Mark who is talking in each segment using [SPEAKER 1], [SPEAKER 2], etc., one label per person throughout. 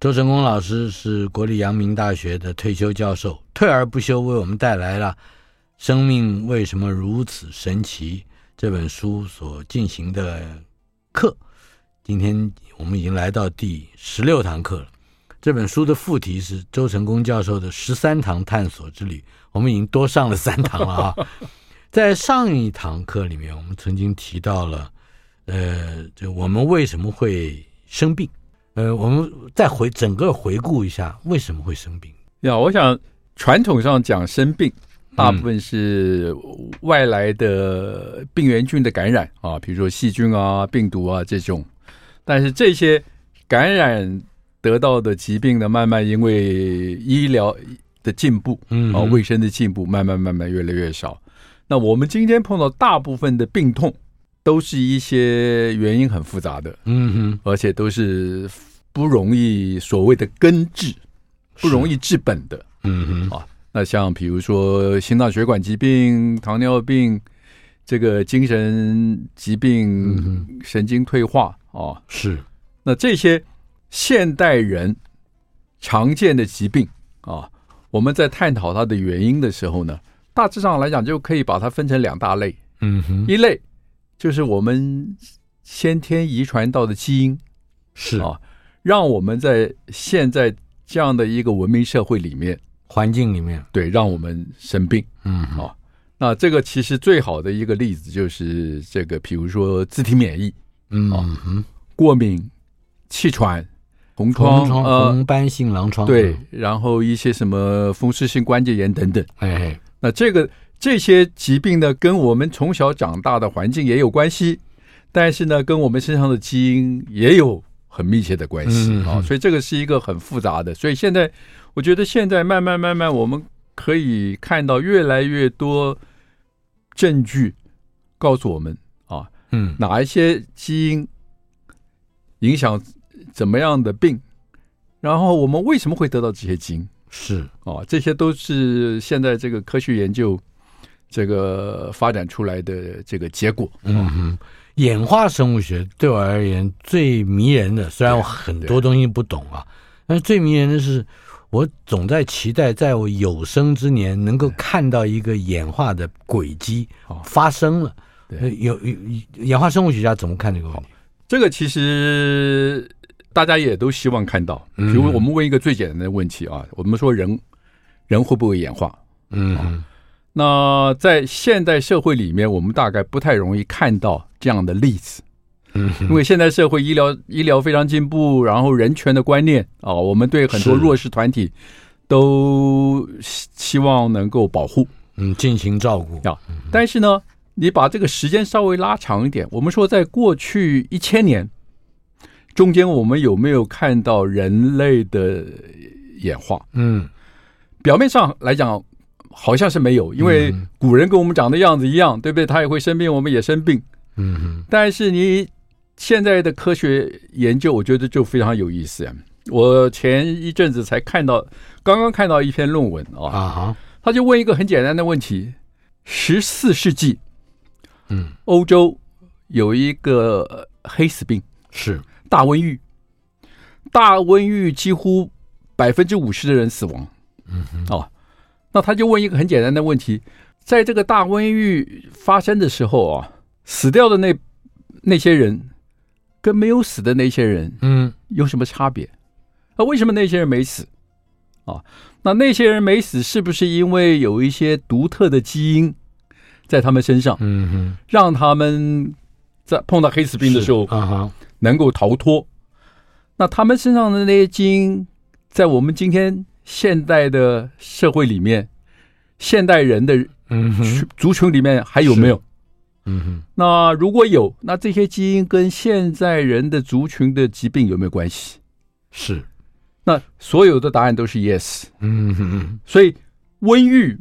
[SPEAKER 1] 周成功老师是国立阳明大学的退休教授，退而不休，为我们带来了《生命为什么如此神奇》这本书所进行的课。今天我们已经来到第十六堂课了。这本书的副题是周成功教授的十三堂探索之旅，我们已经多上了三堂了啊！在上一堂课里面，我们曾经提到了，呃，就我们为什么会生病。呃，我们再回整个回顾一下为什么会生病
[SPEAKER 2] 呀？我想传统上讲生病，大部分是外来的病原菌的感染啊，比如说细菌啊、病毒啊这种。但是这些感染得到的疾病呢，慢慢因为医疗的进步，嗯啊，卫生的进步，慢慢慢慢越来越少。那我们今天碰到大部分的病痛，都是一些原因很复杂的，嗯哼，而且都是。不容易，所谓的根治，不容易治本的，嗯哼。啊，那像比如说心脏血管疾病、糖尿病，这个精神疾病、嗯、神经退化啊，
[SPEAKER 1] 是。
[SPEAKER 2] 那这些现代人常见的疾病啊，我们在探讨它的原因的时候呢，大致上来讲就可以把它分成两大类，嗯哼，一类就是我们先天遗传到的基因，
[SPEAKER 1] 是。啊。
[SPEAKER 2] 让我们在现在这样的一个文明社会里面、
[SPEAKER 1] 环境里面，
[SPEAKER 2] 对，让我们生病。嗯，好，那这个其实最好的一个例子就是这个，比如说自体免疫，嗯嗯，过敏、气喘、红疮、
[SPEAKER 1] 红斑性狼疮，
[SPEAKER 2] 对，然后一些什么风湿性关节炎等等。
[SPEAKER 1] 哎，
[SPEAKER 2] 那这个这些疾病呢，跟我们从小长大的环境也有关系，但是呢，跟我们身上的基因也有。很密切的关系啊，所以这个是一个很复杂的。所以现在，我觉得现在慢慢慢慢，我们可以看到越来越多证据告诉我们啊，嗯，哪一些基因影响怎么样的病，然后我们为什么会得到这些基因？
[SPEAKER 1] 是
[SPEAKER 2] 啊，这些都是现在这个科学研究这个发展出来的这个结果。
[SPEAKER 1] 嗯哼。演化生物学对我而言最迷人的，虽然我很多东西不懂啊，但是最迷人的是，我总在期待，在我有生之年能够看到一个演化的轨迹发生了。有有演化生物学家怎么看这个问题？
[SPEAKER 2] 这个其实大家也都希望看到。比如我们问一个最简单的问题啊，我们说人人会不会演化？嗯。那在现代社会里面，我们大概不太容易看到这样的例子，嗯，因为现在社会医疗医疗非常进步，然后人权的观念啊，我们对很多弱势团体都希望能够保护，
[SPEAKER 1] 嗯，进行照顾
[SPEAKER 2] 啊。但是呢，你把这个时间稍微拉长一点，我们说在过去一千年中间，我们有没有看到人类的演化？嗯，表面上来讲。好像是没有，因为古人跟我们长的样子一样，对不对？他也会生病，我们也生病。嗯哼。但是你现在的科学研究，我觉得就非常有意思。我前一阵子才看到，刚刚看到一篇论文啊，啊哈，他就问一个很简单的问题：十四世纪，嗯，欧洲有一个黑死病，
[SPEAKER 1] 是
[SPEAKER 2] 大瘟疫，大瘟疫几乎百分之五十的人死亡。嗯哼，哦。那他就问一个很简单的问题，在这个大瘟疫发生的时候啊，死掉的那那些人跟没有死的那些人，嗯，有什么差别？那为什么那些人没死？啊，那那些人没死，是不是因为有一些独特的基因在他们身上？嗯哼，让他们在碰到黑死病的时候啊，能够逃脱？那他们身上的那些基因，在我们今天。现代的社会里面，现代人的嗯族群里面还有没有？嗯哼，那如果有，那这些基因跟现在人的族群的疾病有没有关系？
[SPEAKER 1] 是，
[SPEAKER 2] 那所有的答案都是 yes。嗯哼，所以温郁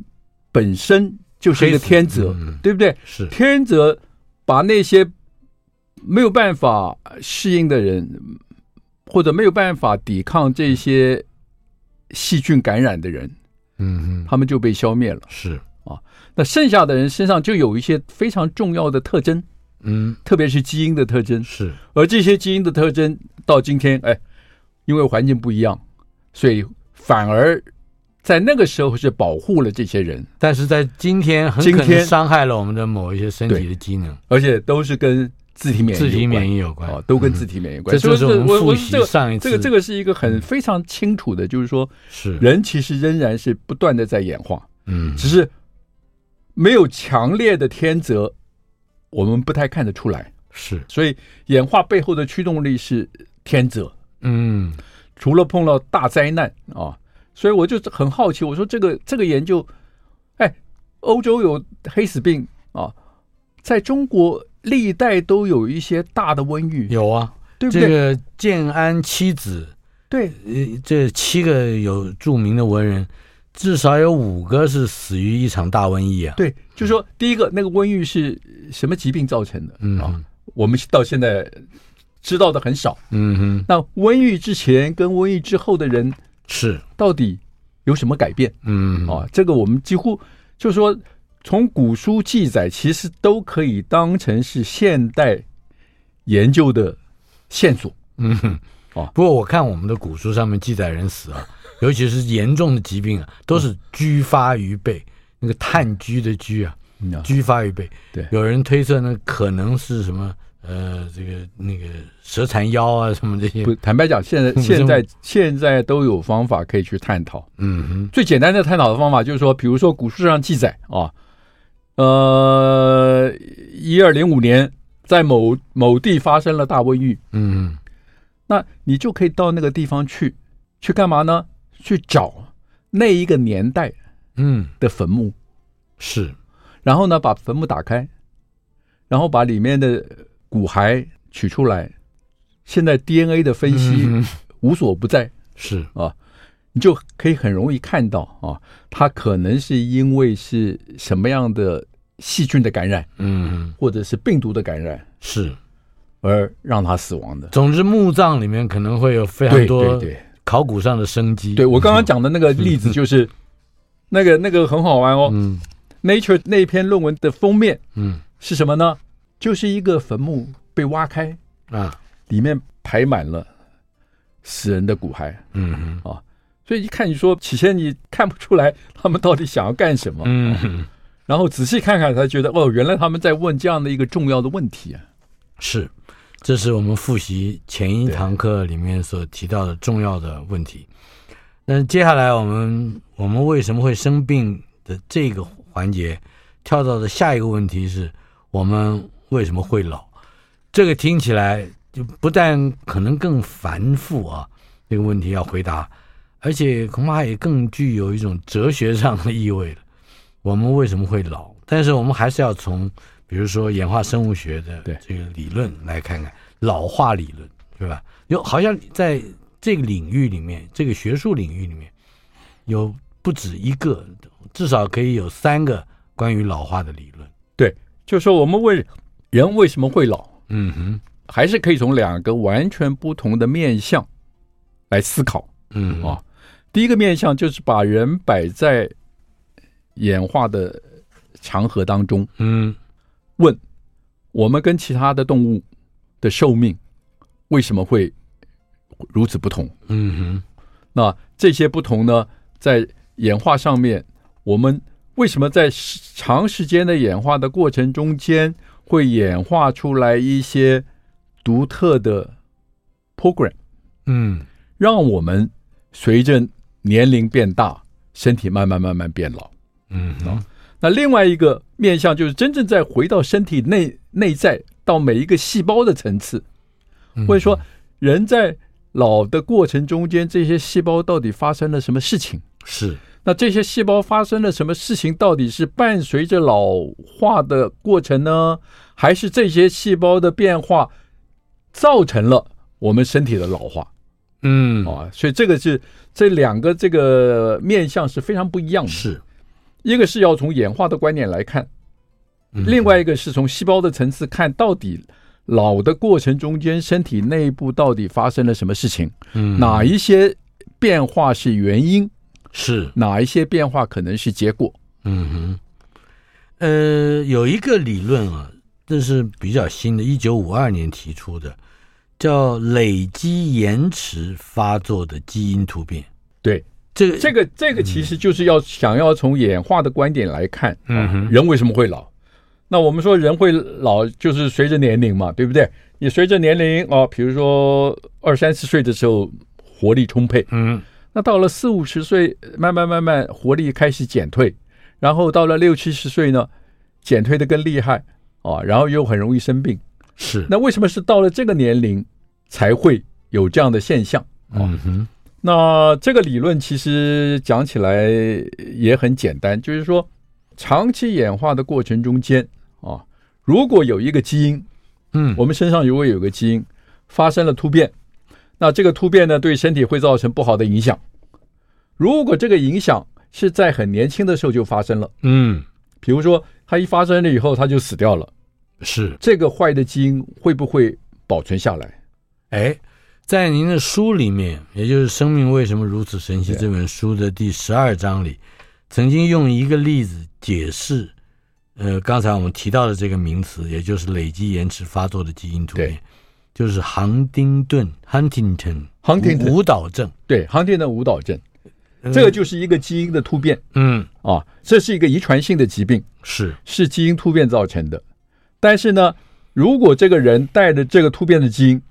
[SPEAKER 2] 本身就是一个天择，
[SPEAKER 1] 嗯、
[SPEAKER 2] 对不对？
[SPEAKER 1] 是
[SPEAKER 2] 天择把那些没有办法适应的人，或者没有办法抵抗这些细菌感染的人，
[SPEAKER 1] 嗯哼，
[SPEAKER 2] 他们就被消灭了。
[SPEAKER 1] 是
[SPEAKER 2] 啊，那剩下的人身上就有一些非常重要的特征，
[SPEAKER 1] 嗯，
[SPEAKER 2] 特别是基因的特征。
[SPEAKER 1] 是，
[SPEAKER 2] 而这些基因的特征到今天，哎，因为环境不一样，所以反而在那个时候是保护了这些人，
[SPEAKER 1] 但是在今天很可能伤害了我们的某一些身体的机能，
[SPEAKER 2] 而且都是跟自体免疫、
[SPEAKER 1] 自体免疫有关，
[SPEAKER 2] 哦，都跟自体免疫有关。
[SPEAKER 1] 这就是我们复习上一次，
[SPEAKER 2] 这个这个是一个很非常清楚的，就是说，
[SPEAKER 1] 是
[SPEAKER 2] 人其实仍然是不断的在演化，
[SPEAKER 1] 嗯，
[SPEAKER 2] 只是没有强烈的天择，我们不太看得出来。
[SPEAKER 1] 是，
[SPEAKER 2] 所以演化背后的驱动力是天择。
[SPEAKER 1] 嗯，
[SPEAKER 2] 除了碰到大灾难啊，所以我就很好奇，我说这个这个研究，哎，欧洲有黑死病啊，在中国。历代都有一些大的瘟疫，
[SPEAKER 1] 有啊，
[SPEAKER 2] 对不对？
[SPEAKER 1] 这个建安七子，
[SPEAKER 2] 对，
[SPEAKER 1] 这七个有著名的文人，至少有五个是死于一场大瘟疫啊。
[SPEAKER 2] 对，就是说第一个那个瘟疫是什么疾病造成的？
[SPEAKER 1] 嗯
[SPEAKER 2] 啊，我们到现在知道的很少。
[SPEAKER 1] 嗯哼，
[SPEAKER 2] 那瘟疫之前跟瘟疫之后的人
[SPEAKER 1] 是
[SPEAKER 2] 到底有什么改变？
[SPEAKER 1] 嗯
[SPEAKER 2] 啊，这个我们几乎就是说。从古书记载，其实都可以当成是现代研究的线索。
[SPEAKER 1] 嗯哼，哦，不过我看我们的古书上面记载人死啊，尤其是严重的疾病啊，都是居发于背，那个炭疽的疽啊，居发于背。
[SPEAKER 2] 对，
[SPEAKER 1] 有人推测呢，可能是什么呃，这个那个蛇缠腰啊，什么这些。
[SPEAKER 2] 不，坦白讲，现在 现在现在都有方法可以去探讨。
[SPEAKER 1] 嗯哼，
[SPEAKER 2] 最简单的探讨的方法就是说，比如说古书上记载啊。呃，一二零五年，在某某地发生了大瘟疫。
[SPEAKER 1] 嗯，
[SPEAKER 2] 那你就可以到那个地方去，去干嘛呢？去找那一个年代，
[SPEAKER 1] 嗯。
[SPEAKER 2] 的坟墓，
[SPEAKER 1] 是，
[SPEAKER 2] 然后呢，把坟墓打开，然后把里面的骨骸取出来，现在 DNA 的分析无所不在，
[SPEAKER 1] 是。
[SPEAKER 2] 啊。你就可以很容易看到啊，它可能是因为是什么样的细菌的感染，
[SPEAKER 1] 嗯，
[SPEAKER 2] 或者是病毒的感染，
[SPEAKER 1] 是。
[SPEAKER 2] 而让它死亡的。
[SPEAKER 1] 总之，墓葬里面可能会有非常多对考古上的生机。
[SPEAKER 2] 对，我刚刚讲的那个例子就是那个那个很好玩哦。
[SPEAKER 1] 嗯
[SPEAKER 2] ，Nature 那篇论文的封面，
[SPEAKER 1] 嗯，
[SPEAKER 2] 是什么呢？就是一个坟墓被挖开
[SPEAKER 1] 啊，
[SPEAKER 2] 里面排满了死人的骨骸。
[SPEAKER 1] 嗯
[SPEAKER 2] 啊。所以一看，你说起先你看不出来他们到底想要干什么，
[SPEAKER 1] 嗯，
[SPEAKER 2] 然后仔细看看才觉得哦，原来他们在问这样的一个重要的问题啊。
[SPEAKER 1] 是，这是我们复习前一堂课里面所提到的重要的问题。那接下来我们我们为什么会生病的这个环节，跳到的下一个问题是我们为什么会老？这个听起来就不但可能更繁复啊，这个问题要回答。而且恐怕也更具有一种哲学上的意味了。我们为什么会老？但是我们还是要从，比如说演化生物学的这个理论来看看老化理论，对吧？有好像在这个领域里面，这个学术领域里面，有不止一个，至少可以有三个关于老化的理论。
[SPEAKER 2] 对，就是说我们问人为什么会老？
[SPEAKER 1] 嗯哼，
[SPEAKER 2] 还是可以从两个完全不同的面向来思考。
[SPEAKER 1] 嗯
[SPEAKER 2] 啊。第一个面向就是把人摆在演化的长河当中，
[SPEAKER 1] 嗯，
[SPEAKER 2] 问我们跟其他的动物的寿命为什么会如此不同？
[SPEAKER 1] 嗯哼，
[SPEAKER 2] 那这些不同呢，在演化上面，我们为什么在长时间的演化的过程中间会演化出来一些独特的 program？
[SPEAKER 1] 嗯，
[SPEAKER 2] 让我们随着年龄变大，身体慢慢慢慢变老，
[SPEAKER 1] 嗯
[SPEAKER 2] 啊，那另外一个面向就是真正在回到身体内内在到每一个细胞的层次，或者说人在老的过程中间，这些细胞到底发生了什么事情？
[SPEAKER 1] 是，
[SPEAKER 2] 那这些细胞发生了什么事情？到底是伴随着老化的过程呢，还是这些细胞的变化造成了我们身体的老化？
[SPEAKER 1] 嗯
[SPEAKER 2] 啊，所以这个是这两个这个面向是非常不一样的。
[SPEAKER 1] 是，
[SPEAKER 2] 一个是要从演化的观点来看，
[SPEAKER 1] 嗯、
[SPEAKER 2] 另外一个是从细胞的层次看到底老的过程中间身体内部到底发生了什么事情，
[SPEAKER 1] 嗯，
[SPEAKER 2] 哪一些变化是原因，
[SPEAKER 1] 是
[SPEAKER 2] 哪一些变化可能是结果。
[SPEAKER 1] 嗯哼，呃，有一个理论啊，这是比较新的，一九五二年提出的，叫累积延迟发作的基因突变。
[SPEAKER 2] 对，
[SPEAKER 1] 这个
[SPEAKER 2] 这个这个其实就是要想要从演化的观点来看，
[SPEAKER 1] 嗯哼，
[SPEAKER 2] 人为什么会老？那我们说人会老，就是随着年龄嘛，对不对？你随着年龄啊，比如说二三十岁的时候活力充沛，
[SPEAKER 1] 嗯，
[SPEAKER 2] 那到了四五十岁，慢慢慢慢活力开始减退。然后到了六七十岁呢，减退的更厉害啊，然后又很容易生病。
[SPEAKER 1] 是，
[SPEAKER 2] 那为什么是到了这个年龄才会有这样的现象？
[SPEAKER 1] 嗯哼，
[SPEAKER 2] 那这个理论其实讲起来也很简单，就是说，长期演化的过程中间啊，如果有一个基因，
[SPEAKER 1] 嗯，
[SPEAKER 2] 我们身上如果有个基因发生了突变，那这个突变呢，对身体会造成不好的影响。如果这个影响，是在很年轻的时候就发生了，
[SPEAKER 1] 嗯，
[SPEAKER 2] 比如说它一发生了以后它就死掉了，
[SPEAKER 1] 是
[SPEAKER 2] 这个坏的基因会不会保存下来？
[SPEAKER 1] 哎，在您的书里面，也就是《生命为什么如此神奇》这本书的第十二章里，曾经用一个例子解释，呃，刚才我们提到的这个名词，也就是累积延迟发作的基因突变，就是杭丁顿 （Huntington）
[SPEAKER 2] Huntington
[SPEAKER 1] 舞蹈症，
[SPEAKER 2] 对，杭丁顿舞蹈症。这个就是一个基因的突变，
[SPEAKER 1] 嗯。
[SPEAKER 2] 啊，这是一个遗传性的疾病，
[SPEAKER 1] 是。
[SPEAKER 2] 是基因突变造成的。但是呢，如果这个人带着这个突变的基因，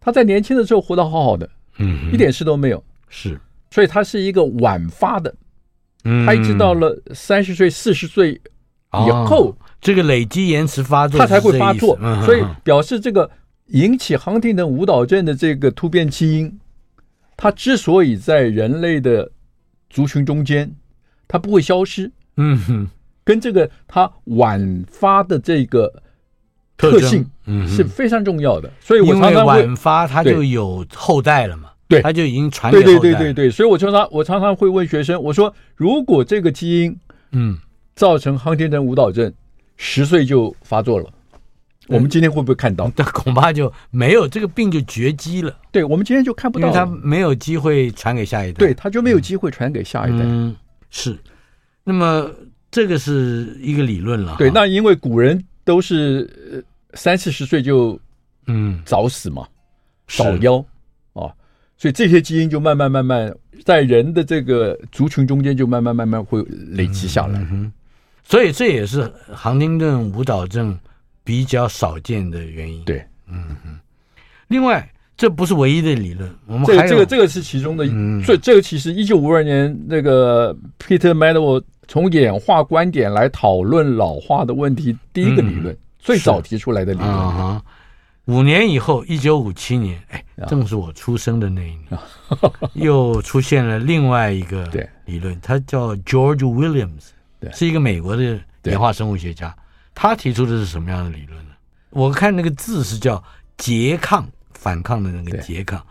[SPEAKER 2] 他在年轻的时候活得好好的，
[SPEAKER 1] 嗯，
[SPEAKER 2] 一点事都没有，
[SPEAKER 1] 是，
[SPEAKER 2] 所以他是一个晚发的，
[SPEAKER 1] 嗯，
[SPEAKER 2] 他一直到了三十岁、四十岁以后，
[SPEAKER 1] 这个累积延迟发作，
[SPEAKER 2] 他才会发作。
[SPEAKER 1] 嗯，
[SPEAKER 2] 所以表示这个引起杭廷顿舞蹈症的这个突变基因。它之所以在人类的族群中间，它不会消失，
[SPEAKER 1] 嗯哼，
[SPEAKER 2] 跟这个它晚发的这个特性，嗯，是非常重要的。嗯、所以我常常
[SPEAKER 1] 晚发，它就有后代了嘛，
[SPEAKER 2] 对，
[SPEAKER 1] 它就已经传给后代。
[SPEAKER 2] 对对对对对，所以我常常我常常会问学生，我说如果这个基因，嗯，造成杭丁顿舞蹈症，十岁就发作了。我们今天会不会看到？
[SPEAKER 1] 但恐怕就没有这个病就绝迹了。
[SPEAKER 2] 对，我们今天就看不到，
[SPEAKER 1] 因为他没有机会传给下一代。
[SPEAKER 2] 对，他就没有机会传给下一代。
[SPEAKER 1] 嗯，是。那么这个是一个理论了。
[SPEAKER 2] 对，那因为古人都是三四十岁就嗯早死嘛，早夭啊，所以这些基因就慢慢慢慢在人的这个族群中间就慢慢慢慢会累积下来。
[SPEAKER 1] 嗯，所以这也是杭丁顿舞蹈症。比较少见的原因，
[SPEAKER 2] 对，
[SPEAKER 1] 嗯嗯。另外，这不是唯一的理论，我们
[SPEAKER 2] 还有这个这个这个是其中的，嗯，所以这个其实一九五二年那个 Peter Medawar 从演化观点来讨论老化的问题，第一个理论，嗯、最早提出来的理论。
[SPEAKER 1] 啊，五年以后，一九五七年，哎，正是我出生的那一年，啊、又出现了另外一个理论，它叫 George Williams，对，是一个美国的演化生物学家。他提出的是什么样的理论呢？我看那个字是叫拮抗，反抗的那个拮抗，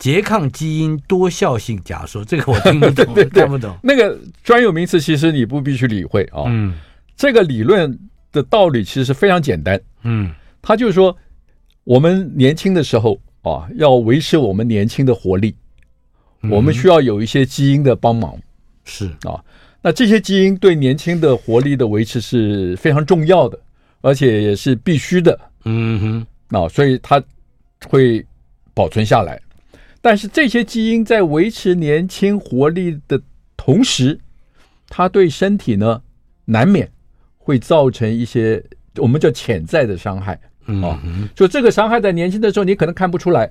[SPEAKER 1] 拮抗基因多效性假说，这个我听不懂，对对对，看不懂。
[SPEAKER 2] 那个专有名词其实你不必去理会啊。嗯，这个理论的道理其实是非常简单。嗯，他就是说，我们年轻的时候啊，要维持我们年轻的活力，我们需要有一些基因的帮忙。
[SPEAKER 1] 是啊。
[SPEAKER 2] 那这些基因对年轻的活力的维持是非常重要的，而且也是必须的。嗯哼，啊所以它会保存下来。但是这些基因在维持年轻活力的同时，它对身体呢，难免会造成一些我们叫潜在的伤害。嗯哼，就这个伤害在年轻的时候你可能看不出来。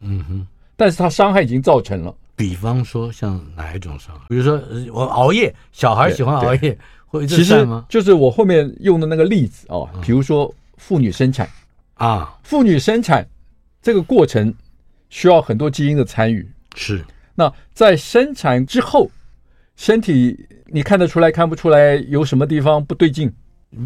[SPEAKER 2] 嗯哼，但是它伤害已经造成了。
[SPEAKER 1] 比方说，像哪一种伤害？比如说，我熬夜，小孩喜欢熬夜，会
[SPEAKER 2] 其实就是我后面用的那个例子啊。比如说，妇女生产啊，妇女生产这个过程需要很多基因的参与。
[SPEAKER 1] 是。
[SPEAKER 2] 那在生产之后，身体你看得出来看不出来有什么地方不对劲？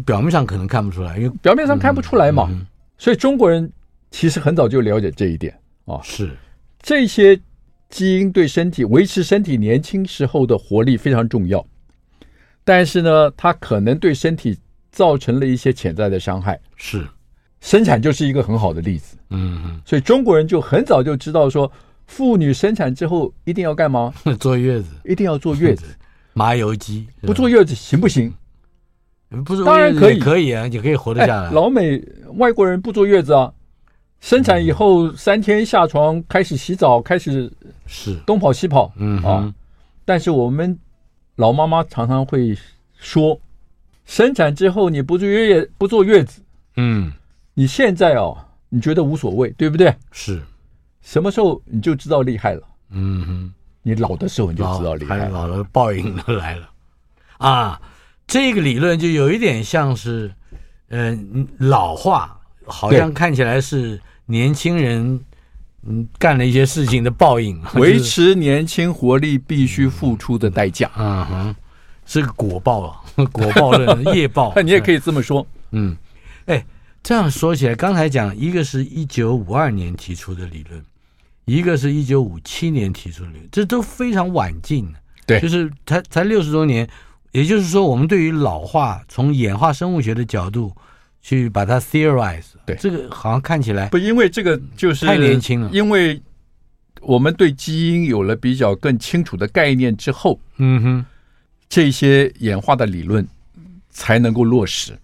[SPEAKER 1] 表面上可能看不出来，因为
[SPEAKER 2] 表面上看不出来嘛。所以中国人其实很早就了解这一点啊。
[SPEAKER 1] 是。
[SPEAKER 2] 这些。基因对身体维持身体年轻时候的活力非常重要，但是呢，它可能对身体造成了一些潜在的伤害。
[SPEAKER 1] 是，
[SPEAKER 2] 生产就是一个很好的例子。
[SPEAKER 1] 嗯嗯，
[SPEAKER 2] 所以中国人就很早就知道说，妇女生产之后一定要干嘛？
[SPEAKER 1] 坐月子，
[SPEAKER 2] 一定要坐月子，
[SPEAKER 1] 麻油鸡，
[SPEAKER 2] 不坐月子行不行？
[SPEAKER 1] 不是，
[SPEAKER 2] 当然可以，
[SPEAKER 1] 可以啊，你可以活得下来。
[SPEAKER 2] 老美外国人不坐月子啊，生产以后三天下床开始洗澡，开始
[SPEAKER 1] 是
[SPEAKER 2] 东跑西跑，
[SPEAKER 1] 嗯
[SPEAKER 2] 啊。但是我们老妈妈常常会说，生产之后你不坐月不坐月子，
[SPEAKER 1] 嗯，
[SPEAKER 2] 你现在哦，你觉得无所谓，对不对？
[SPEAKER 1] 是，
[SPEAKER 2] 什么时候你就知道厉害了？
[SPEAKER 1] 嗯哼，
[SPEAKER 2] 你老的时候你就知道厉害了，
[SPEAKER 1] 老了报应都来了啊。这个理论就有一点像是，嗯、呃，老化，好像看起来是年轻人嗯干了一些事情的报应。
[SPEAKER 2] 维持年轻活力必须付出的代价。
[SPEAKER 1] 嗯哼，是个果报啊，果报论，业报。
[SPEAKER 2] 你也可以这么说。
[SPEAKER 1] 嗯，哎，这样说起来，刚才讲一个是一九五二年提出的理论，一个是一九五七年提出的，这都非常晚近。
[SPEAKER 2] 对，
[SPEAKER 1] 就是才才六十多年。也就是说，我们对于老化，从演化生物学的角度去把它 theorize，
[SPEAKER 2] 对
[SPEAKER 1] 这个好像看起来
[SPEAKER 2] 不，因为这个就是
[SPEAKER 1] 太年轻了。
[SPEAKER 2] 因为我们对基因有了比较更清楚的概念之后，
[SPEAKER 1] 嗯哼，
[SPEAKER 2] 这些演化的理论才能够落实，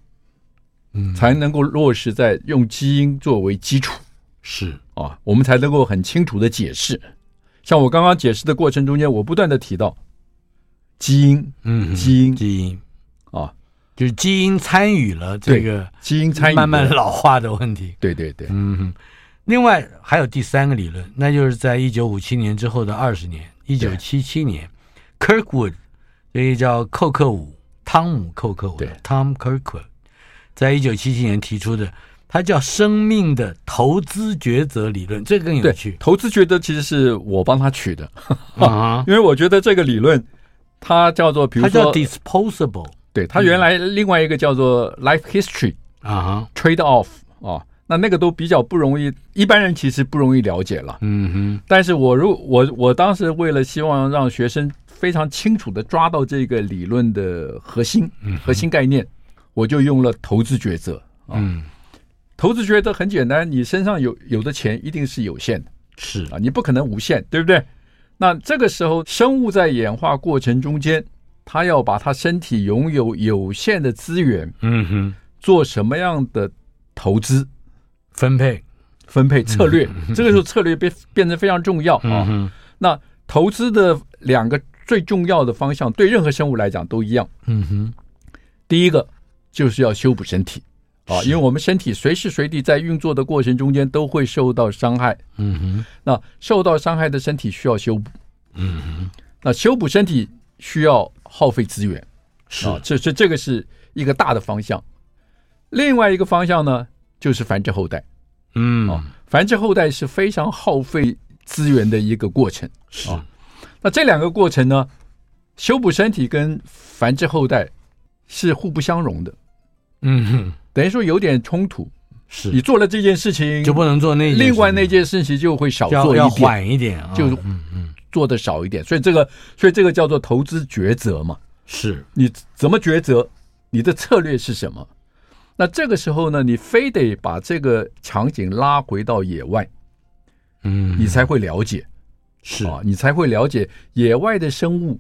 [SPEAKER 2] 嗯，才能够落实在用基因作为基础，
[SPEAKER 1] 是
[SPEAKER 2] 啊，我们才能够很清楚的解释。像我刚刚解释的过程中间，我不断的提到。基因，
[SPEAKER 1] 嗯，
[SPEAKER 2] 基因，
[SPEAKER 1] 基因，
[SPEAKER 2] 啊，
[SPEAKER 1] 就是基因参与了这个
[SPEAKER 2] 基因参与
[SPEAKER 1] 慢慢老化的问题。
[SPEAKER 2] 对对对，
[SPEAKER 1] 嗯哼。另外还有第三个理论，那就是在一九五七年之后的二十年，一九七七年，Kirkwood，这个叫寇克伍，汤姆·寇克伍，对，Tom Kirkwood，在一九七七年提出的，他叫生命的投资抉择理论，这个更有趣。
[SPEAKER 2] 投资抉择其实是我帮他取的，
[SPEAKER 1] 啊，
[SPEAKER 2] 因为我觉得这个理论。它叫做，比如说，
[SPEAKER 1] 它叫 disposable，
[SPEAKER 2] 对，它原来另外一个叫做 life history
[SPEAKER 1] 啊
[SPEAKER 2] ，trade off 啊，那那个都比较不容易，一般人其实不容易了解了。
[SPEAKER 1] 嗯哼，
[SPEAKER 2] 但是我如我我当时为了希望让学生非常清楚的抓到这个理论的核心，核心概念，我就用了投资抉择。
[SPEAKER 1] 嗯，
[SPEAKER 2] 投资觉得很简单，你身上有有的钱一定是有限的，
[SPEAKER 1] 是
[SPEAKER 2] 啊，你不可能无限，对不对？那这个时候，生物在演化过程中间，它要把它身体拥有有限的资源，
[SPEAKER 1] 嗯哼，
[SPEAKER 2] 做什么样的投资
[SPEAKER 1] 分配、
[SPEAKER 2] 分配策略？这个时候策略变变得非常重要啊。那投资的两个最重要的方向，对任何生物来讲都一样。
[SPEAKER 1] 嗯哼，
[SPEAKER 2] 第一个就是要修补身体。啊，因为我们身体随时随地在运作的过程中间都会受到伤害。
[SPEAKER 1] 嗯哼，
[SPEAKER 2] 那受到伤害的身体需要修补。
[SPEAKER 1] 嗯哼，
[SPEAKER 2] 那修补身体需要耗费资源。
[SPEAKER 1] 是
[SPEAKER 2] 啊，这这这个是一个大的方向。另外一个方向呢，就是繁殖后代。
[SPEAKER 1] 嗯，
[SPEAKER 2] 啊，繁殖后代是非常耗费资源的一个过程。
[SPEAKER 1] 是
[SPEAKER 2] 啊，那这两个过程呢，修补身体跟繁殖后代是互不相容的。
[SPEAKER 1] 嗯哼。
[SPEAKER 2] 等于说有点冲突，
[SPEAKER 1] 是。
[SPEAKER 2] 你做了这件事情
[SPEAKER 1] 就不能做那，
[SPEAKER 2] 另外那件事情就会少做一点，
[SPEAKER 1] 缓一点，
[SPEAKER 2] 就嗯嗯。做的少一点，所以这个所以这个叫做投资抉择嘛，
[SPEAKER 1] 是。
[SPEAKER 2] 你怎么抉择，你的策略是什么？那这个时候呢，你非得把这个场景拉回到野外，
[SPEAKER 1] 嗯，
[SPEAKER 2] 你才会了解，
[SPEAKER 1] 是。
[SPEAKER 2] 啊，你才会了解野外的生物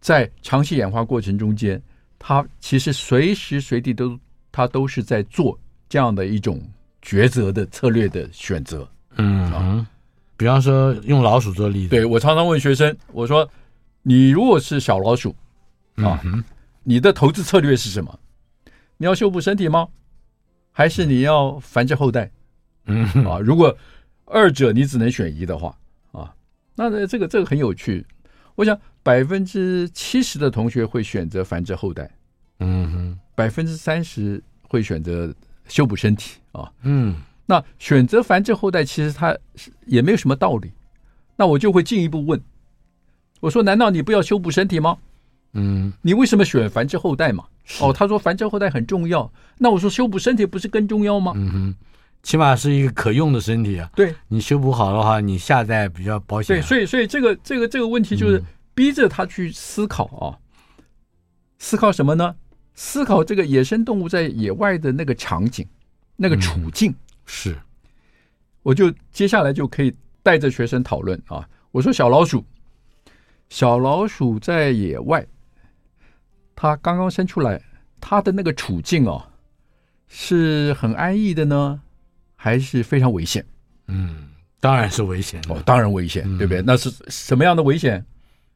[SPEAKER 2] 在长期演化过程中间，它其实随时随地都。他都是在做这样的一种抉择的策略的选择，
[SPEAKER 1] 嗯啊，比方说用老鼠做例子，
[SPEAKER 2] 对，我常常问学生，我说你如果是小老鼠啊，你的投资策略是什么？你要修补身体吗？还是你要繁殖后代？
[SPEAKER 1] 嗯
[SPEAKER 2] 啊，如果二者你只能选一的话啊，那这个这个很有趣。我想百分之七十的同学会选择繁殖后代，
[SPEAKER 1] 嗯哼。
[SPEAKER 2] 百分之三十会选择修补身体啊，
[SPEAKER 1] 嗯，
[SPEAKER 2] 那选择繁殖后代其实它也没有什么道理。那我就会进一步问，我说：难道你不要修补身体吗？
[SPEAKER 1] 嗯，
[SPEAKER 2] 你为什么选繁殖后代嘛？哦，他说繁殖后代很重要。那我说修补身体不是更重要吗？
[SPEAKER 1] 嗯哼，起码是一个可用的身体啊。
[SPEAKER 2] 对，
[SPEAKER 1] 你修补好的话，你下代比较保险。
[SPEAKER 2] 对，所以所以这个这个这个问题就是逼着他去思考啊。思考什么呢？思考这个野生动物在野外的那个场景、那个处境。
[SPEAKER 1] 嗯、是，
[SPEAKER 2] 我就接下来就可以带着学生讨论啊。我说小老鼠，小老鼠在野外，它刚刚生出来，它的那个处境哦，是很安逸的呢，还是非常危险？
[SPEAKER 1] 嗯，当然是危险
[SPEAKER 2] 哦，当然危险，嗯、对不对？那是什么样的危险？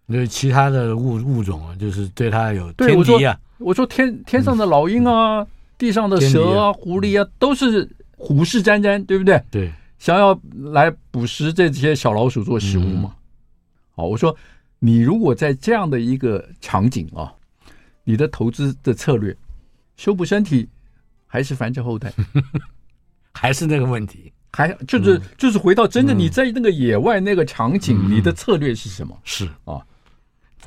[SPEAKER 1] 就是其他的物物种啊，就是对它有天敌啊。
[SPEAKER 2] 我说天天上的老鹰啊，嗯、地上的蛇啊、啊。狐狸啊，都是虎视眈眈，对不对？
[SPEAKER 1] 对，
[SPEAKER 2] 想要来捕食这些小老鼠做食物嘛。嗯、好，我说你如果在这样的一个场景啊，你的投资的策略，修补身体还是繁殖后代，
[SPEAKER 1] 还是那个问题，
[SPEAKER 2] 还就是、嗯、就是回到真的你在那个野外那个场景，嗯、你的策略是什么？
[SPEAKER 1] 是。啊。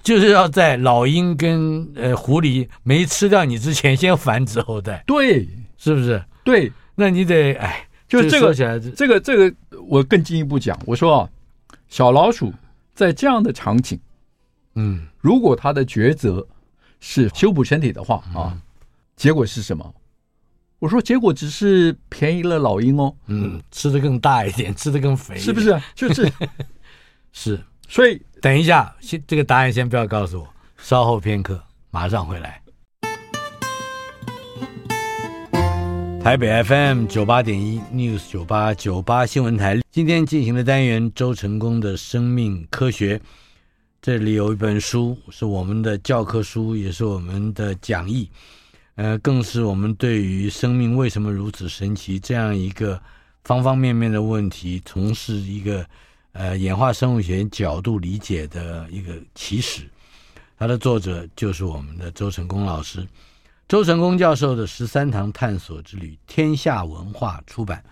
[SPEAKER 1] 就是要在老鹰跟呃狐狸没吃掉你之前，先繁殖后代。
[SPEAKER 2] 对，
[SPEAKER 1] 是不是？
[SPEAKER 2] 对，
[SPEAKER 1] 那你得哎，
[SPEAKER 2] 就这个，这个，这个，我更进一步讲，我说啊，小老鼠在这样的场景，
[SPEAKER 1] 嗯，
[SPEAKER 2] 如果它的抉择是修补身体的话啊，嗯、结果是什么？我说结果只是便宜了老鹰哦，
[SPEAKER 1] 嗯，吃的更大一点，吃的更肥，
[SPEAKER 2] 是不是？就是
[SPEAKER 1] 是。
[SPEAKER 2] 所以，
[SPEAKER 1] 等一下，先这个答案先不要告诉我，稍后片刻马上回来。台北 FM 九八点一 News 九八九八新闻台，今天进行的单元周成功的生命科学，这里有一本书是我们的教科书，也是我们的讲义，呃，更是我们对于生命为什么如此神奇这样一个方方面面的问题，从事一个。呃，演化生物学角度理解的一个起始，它的作者就是我们的周成功老师，周成功教授的十三堂探索之旅，天下文化出版，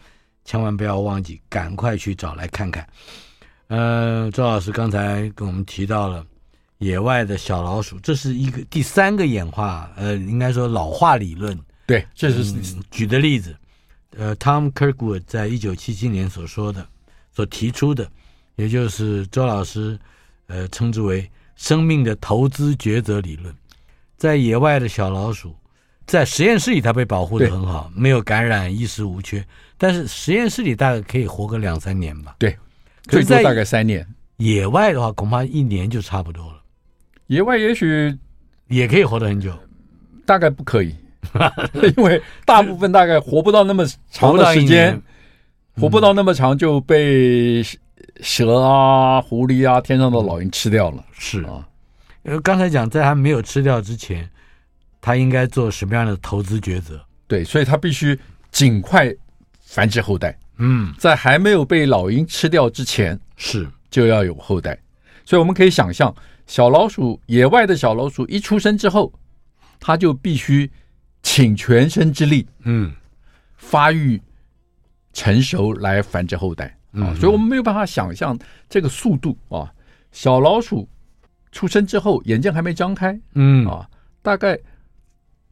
[SPEAKER 1] 千万不要忘记，赶快去找来看看。呃，周老师刚才跟我们提到了野外的小老鼠，这是一个第三个演化，呃，应该说老化理论。
[SPEAKER 2] 对，这是、
[SPEAKER 1] 嗯、举的例子，呃，Tom Kirkwood 在一九七七年所说的，所提出的。也就是周老师，呃，称之为生命的投资抉择理论。在野外的小老鼠，在实验室里它被保护的很好，没有感染，衣食无缺。但是实验室里大概可以活个两三年吧。
[SPEAKER 2] 对，最多大概三年。
[SPEAKER 1] 野外的话，恐怕一年就差不多了。
[SPEAKER 2] 野外也许
[SPEAKER 1] 也可以活得很久，
[SPEAKER 2] 大概不可以，因为大部分大概活不到那么长的时间，活不到那么长就被。蛇啊，狐狸啊，天上的老鹰吃掉了。
[SPEAKER 1] 是啊，因为刚才讲，在它没有吃掉之前，它应该做什么样的投资抉择？
[SPEAKER 2] 对，所以它必须尽快繁殖后代。
[SPEAKER 1] 嗯，
[SPEAKER 2] 在还没有被老鹰吃掉之前，
[SPEAKER 1] 是
[SPEAKER 2] 就要有后代。所以我们可以想象，小老鼠，野外的小老鼠一出生之后，它就必须倾全身之力，
[SPEAKER 1] 嗯，
[SPEAKER 2] 发育成熟来繁殖后代。啊，所以我们没有办法想象这个速度啊！小老鼠出生之后，眼睛还没张开，
[SPEAKER 1] 嗯
[SPEAKER 2] 啊，大概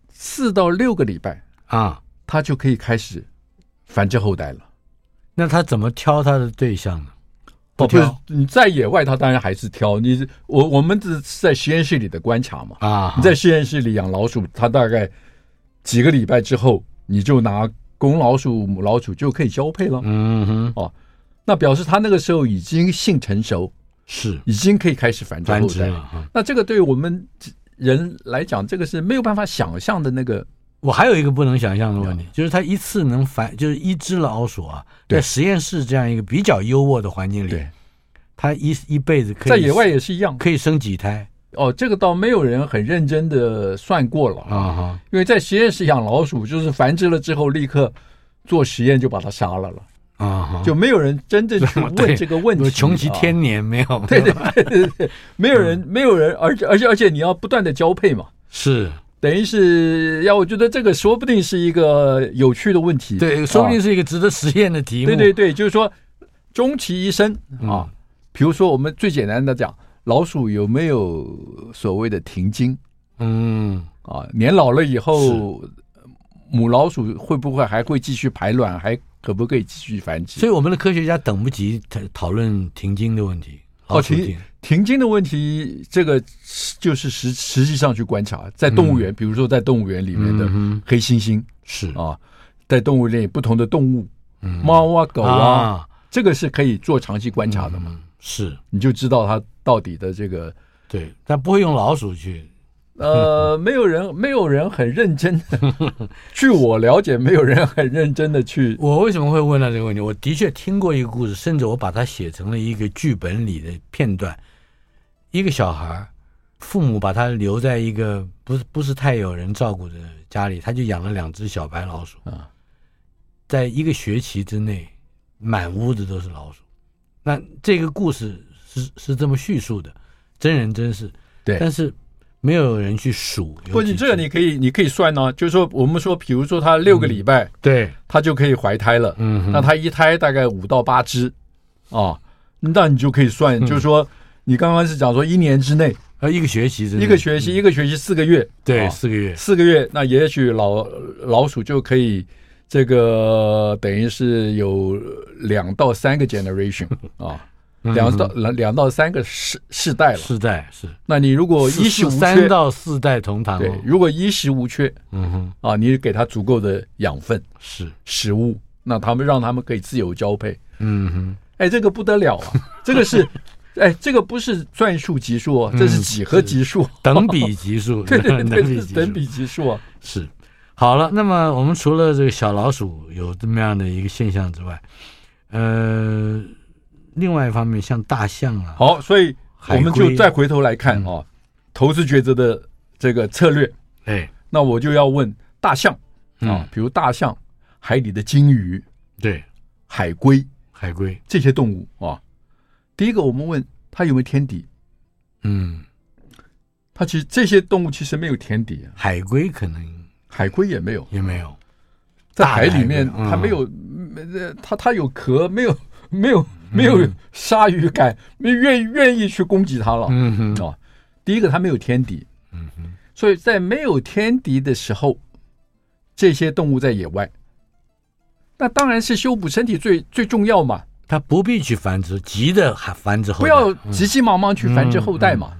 [SPEAKER 2] 四到六个礼拜
[SPEAKER 1] 啊，
[SPEAKER 2] 它就可以开始繁殖后代了。
[SPEAKER 1] 那它怎么挑它的对象呢？
[SPEAKER 2] 不挑，你在野外，它当然还是挑。你我我们是在实验室里的观察嘛
[SPEAKER 1] 啊，
[SPEAKER 2] 你在实验室里养老鼠，它大概几个礼拜之后，你就拿公老鼠、母老鼠就可以交配了。
[SPEAKER 1] 嗯哼，
[SPEAKER 2] 哦。那表示他那个时候已经性成熟，
[SPEAKER 1] 是
[SPEAKER 2] 已经可以开始繁殖后代
[SPEAKER 1] 了。
[SPEAKER 2] 那这个对于我们人来讲，这个是没有办法想象的那个。
[SPEAKER 1] 我还有一个不能想象的问题，就是它一次能繁，就是一只老鼠啊，在实验室这样一个比较优渥的环境里，它一一辈子可以
[SPEAKER 2] 在野外也是一样，
[SPEAKER 1] 可以生几胎？
[SPEAKER 2] 哦，这个倒没有人很认真的算过了
[SPEAKER 1] 啊。
[SPEAKER 2] 因为在实验室养老鼠，就是繁殖了之后立刻做实验就把它杀了了。
[SPEAKER 1] 啊，
[SPEAKER 2] 就没有人真正去问这个问题。
[SPEAKER 1] 穷其天年 没有，
[SPEAKER 2] 对对对对对，没有人没有人，而且而且而且你要不断的交配嘛，
[SPEAKER 1] 是
[SPEAKER 2] 等于是要我觉得这个说不定是一个有趣的问题，
[SPEAKER 1] 对，说不定是一个值得实验的题目。
[SPEAKER 2] 对对对，就是说终其一生啊，比如说我们最简单的讲，老鼠有没有所谓的停经？
[SPEAKER 1] 嗯
[SPEAKER 2] 啊，年老了以后，母老鼠会不会还会继续排卵？还可不可以继续繁殖？
[SPEAKER 1] 所以我们的科学家等不及讨讨论停经的问题，
[SPEAKER 2] 哦，停停经的问题，这个就是实实际上去观察，在动物园，嗯、比如说在动物园里面的黑猩猩
[SPEAKER 1] 是
[SPEAKER 2] 啊，在动物园里不同的动物，嗯猫啊狗啊，啊这个是可以做长期观察的嘛？
[SPEAKER 1] 是，
[SPEAKER 2] 你就知道它到底的这个
[SPEAKER 1] 对，但不会用老鼠去。
[SPEAKER 2] 呃，没有人，没有人很认真的。据我了解，没有人很认真的去。
[SPEAKER 1] 我为什么会问到这个问题？我的确听过一个故事，甚至我把它写成了一个剧本里的片段。一个小孩，父母把他留在一个不是不是太有人照顾的家里，他就养了两只小白老鼠啊。在一个学期之内，满屋子都是老鼠。那这个故事是是这么叙述的，真人真事。
[SPEAKER 2] 对，
[SPEAKER 1] 但是。没有人去数，
[SPEAKER 2] 不，你这个你可以，你可以算呢、啊。就是说，我们说，比如说他六个礼拜，
[SPEAKER 1] 嗯、对，
[SPEAKER 2] 他就可以怀胎了。嗯，那他一胎大概五到八只，啊，那你就可以算，嗯、就是说，你刚刚是讲说一年之内，
[SPEAKER 1] 呃，一个学期，
[SPEAKER 2] 一个学期，一个学期四个月，
[SPEAKER 1] 对，
[SPEAKER 2] 啊、
[SPEAKER 1] 四个月，
[SPEAKER 2] 四个月，那也许老老鼠就可以，这个等于是有两到三个 generation 啊。两到两两到三个世世代了，
[SPEAKER 1] 世代是。
[SPEAKER 2] 那你如果衣食无缺，
[SPEAKER 1] 三到四代同堂。
[SPEAKER 2] 对，如果衣食无缺，
[SPEAKER 1] 嗯哼，
[SPEAKER 2] 啊，你给他足够的养分
[SPEAKER 1] 是
[SPEAKER 2] 食物，那他们让他们可以自由交配，
[SPEAKER 1] 嗯哼，
[SPEAKER 2] 哎，这个不得了啊！这个是，哎，这个不是算术级数哦，这是几何级数，
[SPEAKER 1] 等比级数，
[SPEAKER 2] 对 对对，等比级数啊。
[SPEAKER 1] 是。好了，那么我们除了这个小老鼠有这么样的一个现象之外，呃。另外一方面，像大象啊，
[SPEAKER 2] 好，所以我们就再回头来看啊，投资抉择的这个策略。
[SPEAKER 1] 哎，
[SPEAKER 2] 那我就要问大象啊，比如大象、海里的鲸鱼，
[SPEAKER 1] 对，
[SPEAKER 2] 海龟、
[SPEAKER 1] 海龟。
[SPEAKER 2] 这些动物啊，第一个我们问它有没有天敌？
[SPEAKER 1] 嗯，
[SPEAKER 2] 它其实这些动物其实没有天敌，
[SPEAKER 1] 海龟可能，
[SPEAKER 2] 海龟也没有，
[SPEAKER 1] 也没有，
[SPEAKER 2] 在海里面它没有，它它有壳，没有没有。没有鲨鱼敢没愿愿意去攻击它了。
[SPEAKER 1] 嗯哼，
[SPEAKER 2] 哦，第一个它没有天敌。
[SPEAKER 1] 嗯哼，
[SPEAKER 2] 所以在没有天敌的时候，这些动物在野外，那当然是修补身体最最重要嘛。
[SPEAKER 1] 它不必去繁殖，急的还繁殖后代，
[SPEAKER 2] 不要急急忙忙去繁殖后代嘛。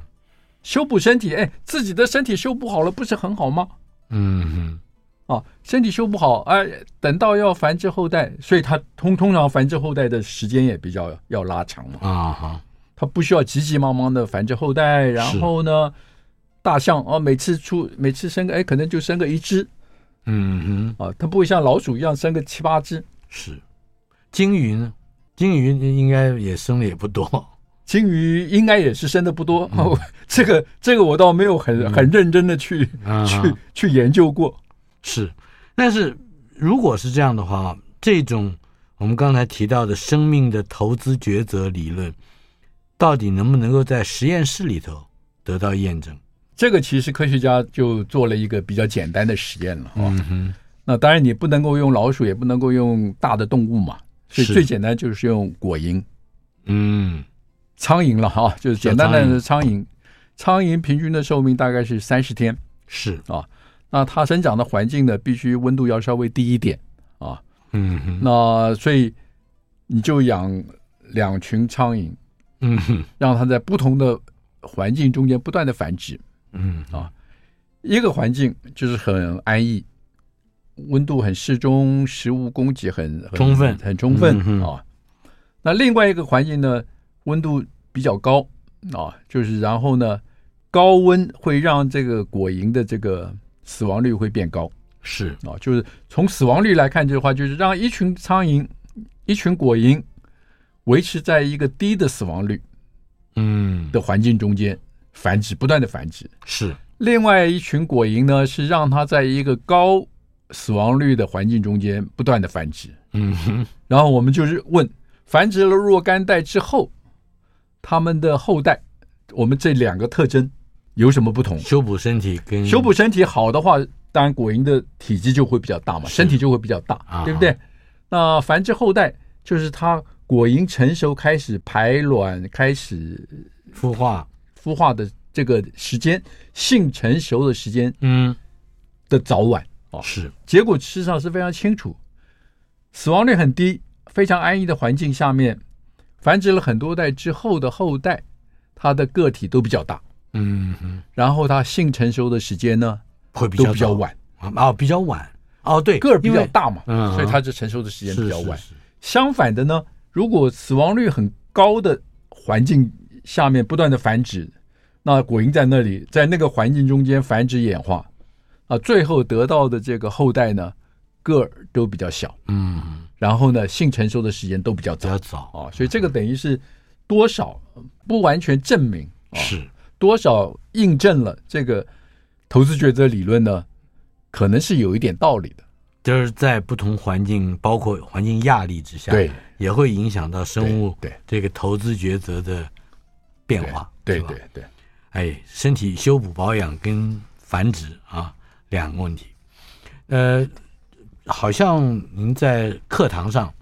[SPEAKER 2] 修补身体，哎，自己的身体修补好了，不是很好吗？
[SPEAKER 1] 嗯哼。
[SPEAKER 2] 啊，身体修不好，哎，等到要繁殖后代，所以它通通常繁殖后代的时间也比较要拉长嘛。
[SPEAKER 1] 啊哈，
[SPEAKER 2] 它不需要急急忙忙的繁殖后代，然后呢，大象啊，每次出每次生个，哎，可能就生个一只。
[SPEAKER 1] 嗯哼，
[SPEAKER 2] 啊，它不会像老鼠一样生个七八只。
[SPEAKER 1] 是，鲸鱼呢？鲸鱼应该也生的也不多。
[SPEAKER 2] 鲸鱼应该也是生的不多。哦，这个这个我倒没有很很认真的去去去研究过。
[SPEAKER 1] 是，但是如果是这样的话，这种我们刚才提到的生命的投资抉择理论，到底能不能够在实验室里头得到验证？
[SPEAKER 2] 这个其实科学家就做了一个比较简单的实验了。
[SPEAKER 1] 嗯，
[SPEAKER 2] 那当然你不能够用老鼠，也不能够用大的动物嘛，所以最简单就是用果蝇。
[SPEAKER 1] 嗯，
[SPEAKER 2] 苍蝇了哈，就是简单的苍蝇。苍蝇平均的寿命大概是三十天。
[SPEAKER 1] 是
[SPEAKER 2] 啊。那它生长的环境呢，必须温度要稍微低一点啊。
[SPEAKER 1] 嗯，
[SPEAKER 2] 那所以你就养两群苍蝇，
[SPEAKER 1] 嗯，
[SPEAKER 2] 让它在不同的环境中间不断的繁殖。
[SPEAKER 1] 嗯
[SPEAKER 2] 啊，一个环境就是很安逸，温度很适中，食物供给很
[SPEAKER 1] 充分，
[SPEAKER 2] 很充分啊。那另外一个环境呢，温度比较高啊，就是然后呢，高温会让这个果蝇的这个。死亡率会变高，
[SPEAKER 1] 是
[SPEAKER 2] 啊，就是从死亡率来看，这句话就是让一群苍蝇、一群果蝇维持在一个低的死亡率，
[SPEAKER 1] 嗯
[SPEAKER 2] 的环境中间繁殖，不断的繁殖。
[SPEAKER 1] 是
[SPEAKER 2] 另外一群果蝇呢，是让它在一个高死亡率的环境中间不断的繁殖。
[SPEAKER 1] 嗯哼，
[SPEAKER 2] 然后我们就是问，繁殖了若干代之后，他们的后代，我们这两个特征。有什么不同？
[SPEAKER 1] 修补身体跟
[SPEAKER 2] 修补身体好的话，当然果蝇的体积就会比较大嘛，身体就会比较大，对不对？那繁殖后代就是它果蝇成熟开始排卵、开始
[SPEAKER 1] 孵化、
[SPEAKER 2] 孵化的这个时间，性成熟的时间，
[SPEAKER 1] 嗯，
[SPEAKER 2] 的早晚。
[SPEAKER 1] 哦，是。
[SPEAKER 2] 结果事实上是非常清楚，死亡率很低，非常安逸的环境下面，繁殖了很多代之后的后代，它的个体都比较大，
[SPEAKER 1] 嗯嗯，
[SPEAKER 2] 然后它性成熟的时间呢
[SPEAKER 1] 会比较
[SPEAKER 2] 都比较晚，
[SPEAKER 1] 哦，比较晚，哦，对，
[SPEAKER 2] 个儿比较大嘛，
[SPEAKER 1] 嗯，
[SPEAKER 2] 所以它就成熟的时间比较晚。
[SPEAKER 1] 是是是。
[SPEAKER 2] 相反的呢，如果死亡率很高的环境下面不断的繁殖，那果蝇在那里，在那个环境中间繁殖演化，啊，最后得到的这个后代呢，个儿都比较小，
[SPEAKER 1] 嗯，
[SPEAKER 2] 然后呢，性成熟的时间都比较早，
[SPEAKER 1] 比较早。
[SPEAKER 2] 啊，所以这个等于是多少不完全证明，啊、
[SPEAKER 1] 是
[SPEAKER 2] 多少印证了这个投资抉择理论呢，可能是有一点道理的。
[SPEAKER 1] 就是在不同环境，包括环境压力之下，
[SPEAKER 2] 对，
[SPEAKER 1] 也会影响到生物
[SPEAKER 2] 对
[SPEAKER 1] 这个投资抉择的变化，
[SPEAKER 2] 对
[SPEAKER 1] 对
[SPEAKER 2] 对对。
[SPEAKER 1] 哎，身体修补保养跟繁殖啊两个问题，呃，好像您在课堂上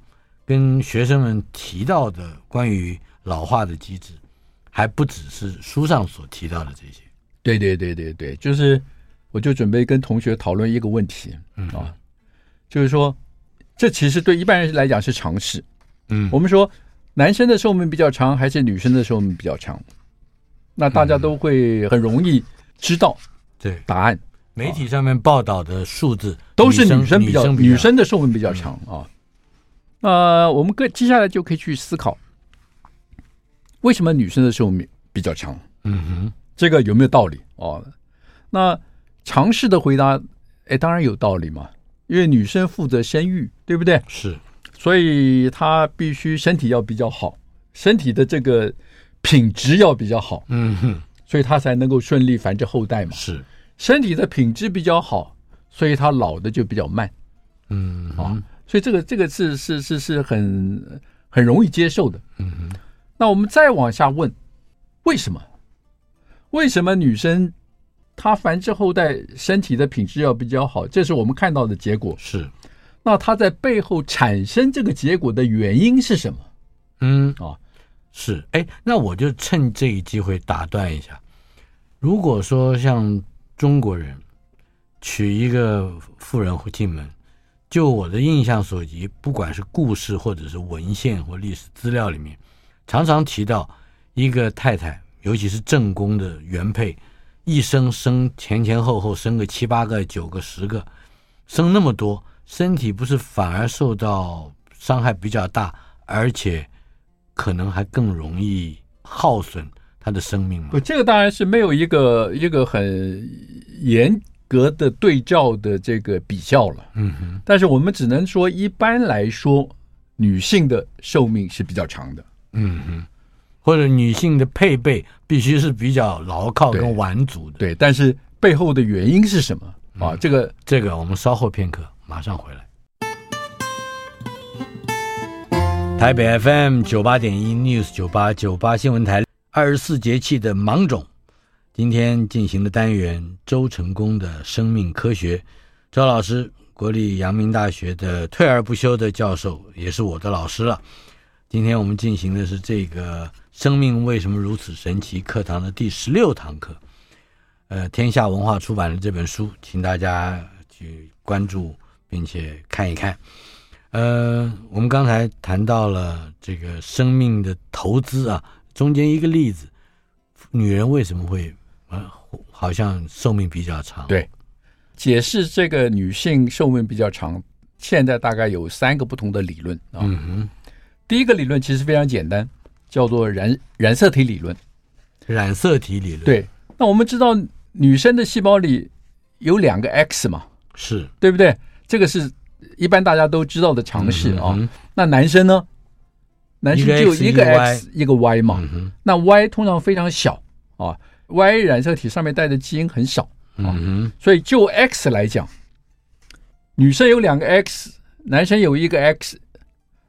[SPEAKER 1] 跟学生们提到的关于老化的机制，还不只是书上所提到的这些。
[SPEAKER 2] 对对对对对，就是我就准备跟同学讨论一个问题，嗯啊。就是说，这其实对一般人来讲是常识。
[SPEAKER 1] 嗯，
[SPEAKER 2] 我们说男生的寿命比较长还是女生的寿命比较长？那大家都会很容易知道
[SPEAKER 1] 对
[SPEAKER 2] 答案。
[SPEAKER 1] 媒体上面报道的数字
[SPEAKER 2] 都是女生比较
[SPEAKER 1] 女生，
[SPEAKER 2] 的寿命比较长啊。那我们跟接下来就可以去思考，为什么女生的寿命比较长？
[SPEAKER 1] 嗯哼，
[SPEAKER 2] 这个有没有道理？哦，那尝试的回答，哎，当然有道理嘛。因为女生负责生育，对不对？
[SPEAKER 1] 是，
[SPEAKER 2] 所以她必须身体要比较好，身体的这个品质要比较好，
[SPEAKER 1] 嗯哼，
[SPEAKER 2] 所以她才能够顺利繁殖后代嘛。
[SPEAKER 1] 是，
[SPEAKER 2] 身体的品质比较好，所以她老的就比较慢，
[SPEAKER 1] 嗯
[SPEAKER 2] 啊，所以这个这个是是是是很很容易接受的。
[SPEAKER 1] 嗯哼，
[SPEAKER 2] 那我们再往下问，为什么？为什么女生？她繁殖后代身体的品质要比较好，这是我们看到的结果。
[SPEAKER 1] 是，
[SPEAKER 2] 那她在背后产生这个结果的原因是什么？
[SPEAKER 1] 嗯
[SPEAKER 2] 啊、哦，
[SPEAKER 1] 是。哎，那我就趁这一机会打断一下。如果说像中国人娶一个富人进门，就我的印象所及，不管是故事或者是文献或历史资料里面，常常提到一个太太，尤其是正宫的原配。一生生前前后后生个七八个、九个、十个，生那么多，身体不是反而受到伤害比较大，而且可能还更容易耗损他的生命吗？
[SPEAKER 2] 不，这个当然是没有一个一个很严格的对照的这个比较了。
[SPEAKER 1] 嗯哼，
[SPEAKER 2] 但是我们只能说，一般来说，女性的寿命是比较长的。
[SPEAKER 1] 嗯哼。或者女性的配备必须是比较牢靠跟完足的，
[SPEAKER 2] 对，但是背后的原因是什么啊？
[SPEAKER 1] 嗯、
[SPEAKER 2] 这个
[SPEAKER 1] 这个我们稍后片刻马上回来。台北 FM 九八点一 News 九八九八新闻台二十四节气的芒种，今天进行的单元周成功的生命科学，周老师国立阳明大学的退而不休的教授，也是我的老师了。今天我们进行的是这个。生命为什么如此神奇？课堂的第十六堂课，呃，天下文化出版的这本书，请大家去关注并且看一看。呃，我们刚才谈到了这个生命的投资啊，中间一个例子，女人为什么会呃好像寿命比较长？
[SPEAKER 2] 对，解释这个女性寿命比较长，现在大概有三个不同的理论啊。
[SPEAKER 1] 嗯哼，
[SPEAKER 2] 第一个理论其实非常简单。叫做染染色体理论，
[SPEAKER 1] 染色体理论。
[SPEAKER 2] 对，那我们知道女生的细胞里有两个 X 嘛，
[SPEAKER 1] 是
[SPEAKER 2] 对不对？这个是一般大家都知道的常识啊、那男生呢？男生就一个 X 一个 Y 嘛。
[SPEAKER 1] 嗯、
[SPEAKER 2] 那 Y 通常非常小啊，Y 染色体上面带的基因很少啊、
[SPEAKER 1] 嗯，
[SPEAKER 2] 所以就 X 来讲，女生有两个 X，男生有一个 X，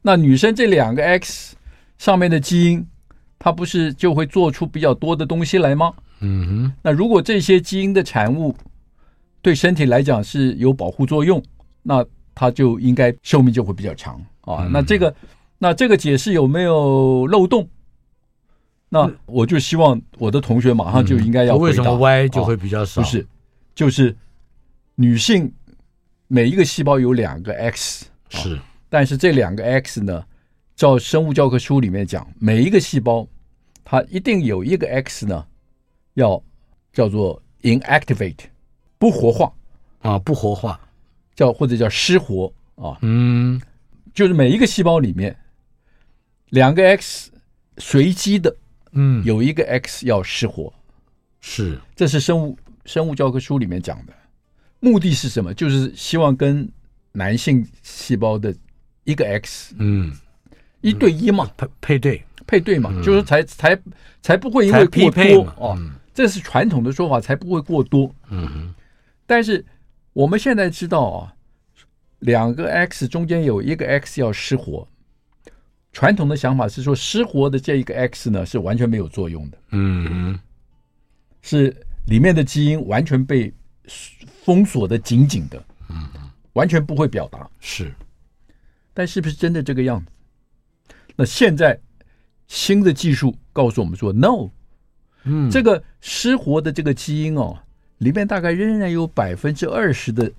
[SPEAKER 2] 那女生这两个 X。上面的基因，它不是就会做出比较多的东西来吗？
[SPEAKER 1] 嗯哼。
[SPEAKER 2] 那如果这些基因的产物对身体来讲是有保护作用，那它就应该寿命就会比较长啊。
[SPEAKER 1] 嗯、
[SPEAKER 2] 那这个，那这个解释有没有漏洞？那我就希望我的同学马上就应该要回答。
[SPEAKER 1] 嗯、为什么 Y 就会比较少？
[SPEAKER 2] 啊、不是，就是女性每一个细胞有两个 X，
[SPEAKER 1] 是，
[SPEAKER 2] 但是这两个 X 呢？照生物教科书里面讲，每一个细胞它一定有一个 X 呢，要叫做 inactivate，不活化
[SPEAKER 1] 啊，不活化，
[SPEAKER 2] 叫或者叫失活啊。
[SPEAKER 1] 嗯，
[SPEAKER 2] 就是每一个细胞里面两个 X 随机的，
[SPEAKER 1] 嗯，
[SPEAKER 2] 有一个 X 要失活，
[SPEAKER 1] 是，
[SPEAKER 2] 这是生物生物教科书里面讲的。目的是什么？就是希望跟男性细胞的一个 X，
[SPEAKER 1] 嗯，
[SPEAKER 2] 一对一嘛，
[SPEAKER 1] 配配对。
[SPEAKER 2] 配对嘛，
[SPEAKER 1] 嗯、
[SPEAKER 2] 就是才才才不会因为过多哦、
[SPEAKER 1] 嗯，
[SPEAKER 2] 这是传统的说法，才不会过多。
[SPEAKER 1] 嗯哼，
[SPEAKER 2] 但是我们现在知道啊，两个 X 中间有一个 X 要失活，传统的想法是说失活的这一个 X 呢是完全没有作用的，
[SPEAKER 1] 嗯哼，
[SPEAKER 2] 是里面的基因完全被。封锁的紧紧的，嗯，完全不会表达。
[SPEAKER 1] 是，
[SPEAKER 2] 但是不是真的这个样子？那现在新的技术告诉我们说，no，
[SPEAKER 1] 嗯，
[SPEAKER 2] 这个失活的这个基因哦，里面大概仍然有百分之二十的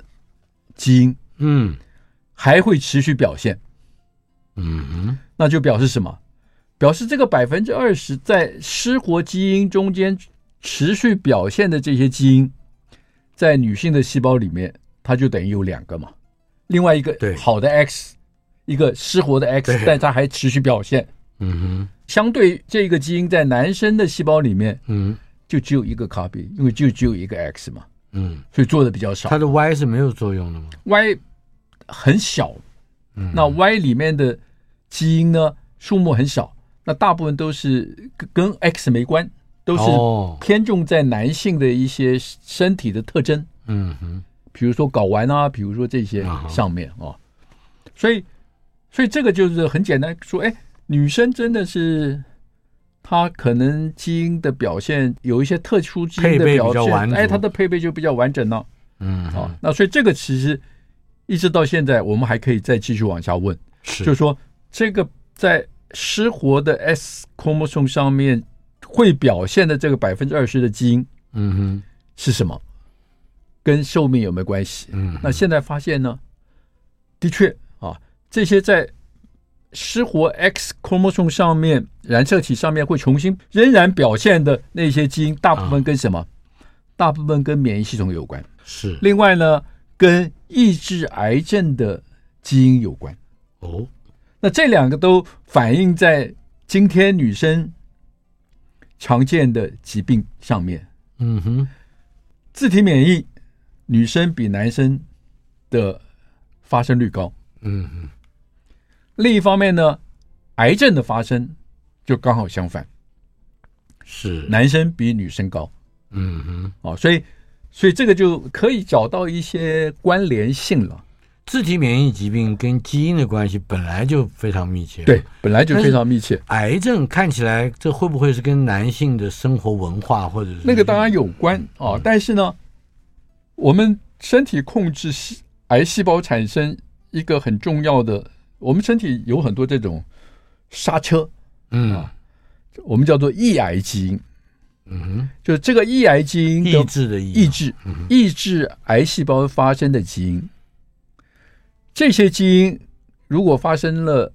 [SPEAKER 2] 基因，
[SPEAKER 1] 嗯，
[SPEAKER 2] 还会持续表现。
[SPEAKER 1] 嗯哼，
[SPEAKER 2] 那就表示什么？表示这个百分之二十在失活基因中间持续表现的这些基因。在女性的细胞里面，它就等于有两个嘛，另外一个好的 X，一个失活的 X，但它还持续表现。
[SPEAKER 1] 嗯哼，
[SPEAKER 2] 相对这个基因在男生的细胞里面，
[SPEAKER 1] 嗯，
[SPEAKER 2] 就只有一个 copy，因为就只有一个 X 嘛，
[SPEAKER 1] 嗯，
[SPEAKER 2] 所以做的比较少。
[SPEAKER 1] 它的 Y 是没有作用的吗
[SPEAKER 2] ？Y 很小，
[SPEAKER 1] 嗯，
[SPEAKER 2] 那 Y 里面的基因呢，数目很少，那大部分都是跟 X 没关。都是偏重在男性的一些身体的特征，
[SPEAKER 1] 嗯哼，
[SPEAKER 2] 比如说睾丸啊，比如说这些上面啊，所以，所以这个就是很简单说，哎，女生真的是她可能基因的表现有一些特殊基因的表现，哎，她的配备就比较完整了，
[SPEAKER 1] 嗯，
[SPEAKER 2] 啊，那所以这个其实一直到现在，我们还可以再继续往下问，
[SPEAKER 1] 是，
[SPEAKER 2] 就是说这个在失活的 S chromosome 上面。会表现的这个百分之二十的基因，
[SPEAKER 1] 嗯哼，
[SPEAKER 2] 是什么？跟寿命有没有关系？
[SPEAKER 1] 嗯，
[SPEAKER 2] 那现在发现呢，的确啊，这些在失活 X chromosome 上面染色体上面会重新仍然表现的那些基因，大部分跟什么？大部分跟免疫系统有关。
[SPEAKER 1] 是。
[SPEAKER 2] 另外呢，跟抑制癌症的基因有关。
[SPEAKER 1] 哦，
[SPEAKER 2] 那这两个都反映在今天女生。常见的疾病上面，
[SPEAKER 1] 嗯哼，
[SPEAKER 2] 自体免疫，女生比男生的发生率高，
[SPEAKER 1] 嗯哼。
[SPEAKER 2] 另一方面呢，癌症的发生就刚好相反，
[SPEAKER 1] 是
[SPEAKER 2] 男生比女生高，
[SPEAKER 1] 嗯哼。
[SPEAKER 2] 哦，所以，所以这个就可以找到一些关联性了。
[SPEAKER 1] 自体免疫疾病跟基因的关系本来就非常密切，
[SPEAKER 2] 对，本来就非常密切。
[SPEAKER 1] 癌症看起来，这会不会是跟男性的生活文化或者是
[SPEAKER 2] 那个当然有关啊、哦？但是呢，我们身体控制细癌细胞产生一个很重要的，我们身体有很多这种刹车，
[SPEAKER 1] 嗯。
[SPEAKER 2] 啊，我们叫做抑癌基因，
[SPEAKER 1] 嗯哼，
[SPEAKER 2] 就是这个抑癌基因
[SPEAKER 1] 抑制的抑，
[SPEAKER 2] 抑制抑制癌细胞发生的基因。这些基因如果发生了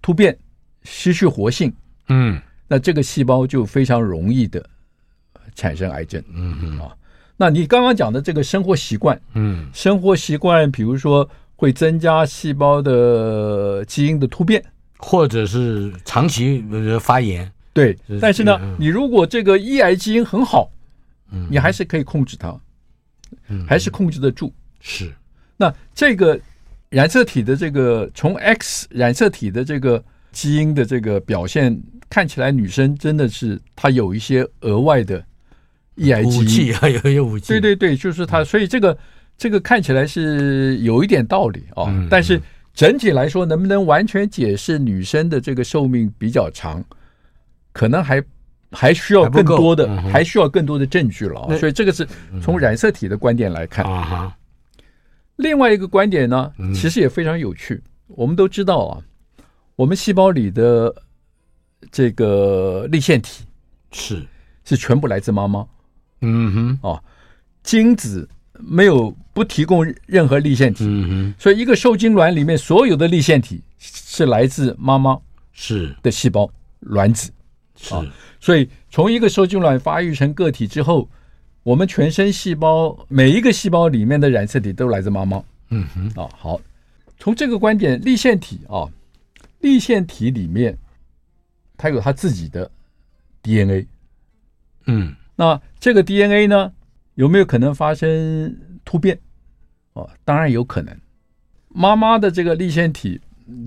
[SPEAKER 2] 突变，失去活性，
[SPEAKER 1] 嗯，
[SPEAKER 2] 那这个细胞就非常容易的产生癌症，
[SPEAKER 1] 嗯嗯
[SPEAKER 2] 啊，那你刚刚讲的这个生活习惯，
[SPEAKER 1] 嗯，
[SPEAKER 2] 生活习惯，比如说会增加细胞的基因的突变，
[SPEAKER 1] 或者是长期发炎，
[SPEAKER 2] 对，但是呢，你如果这个抑癌基因很好，嗯，你还是可以控制它，嗯，还是控制得住，
[SPEAKER 1] 是，
[SPEAKER 2] 那这个。染色体的这个从 X 染色体的这个基因的这个表现看起来，女生真的是她有一些额外的抑癌基因，
[SPEAKER 1] 武器啊，有一些武器。
[SPEAKER 2] 对对对，就是她，所以这个这个看起来是有一点道理啊。但是整体来说，能不能完全解释女生的这个寿命比较长，可能还还需要更多的，还需要更多的证据了啊。所以这个是从染色体的观点来看
[SPEAKER 1] 啊。
[SPEAKER 2] 另外一个观点呢，其实也非常有趣。嗯、我们都知道啊，我们细胞里的这个立腺体
[SPEAKER 1] 是
[SPEAKER 2] 是全部来自妈妈。
[SPEAKER 1] 嗯哼，
[SPEAKER 2] 哦，精子没有不提供任何立腺体。
[SPEAKER 1] 嗯哼，
[SPEAKER 2] 所以一个受精卵里面所有的立腺体是来自妈妈。
[SPEAKER 1] 是
[SPEAKER 2] 的细胞卵子。
[SPEAKER 1] 是，
[SPEAKER 2] 啊，所以从一个受精卵发育成个体之后，我们全身细胞每一个细胞里面的染色体都来自妈妈。
[SPEAKER 1] 嗯哼，
[SPEAKER 2] 啊，好，从这个观点，立腺体啊，立腺体里面它有它自己的 DNA。
[SPEAKER 1] 嗯，
[SPEAKER 2] 那这个 DNA 呢，有没有可能发生突变？哦，当然有可能。妈妈的这个立线体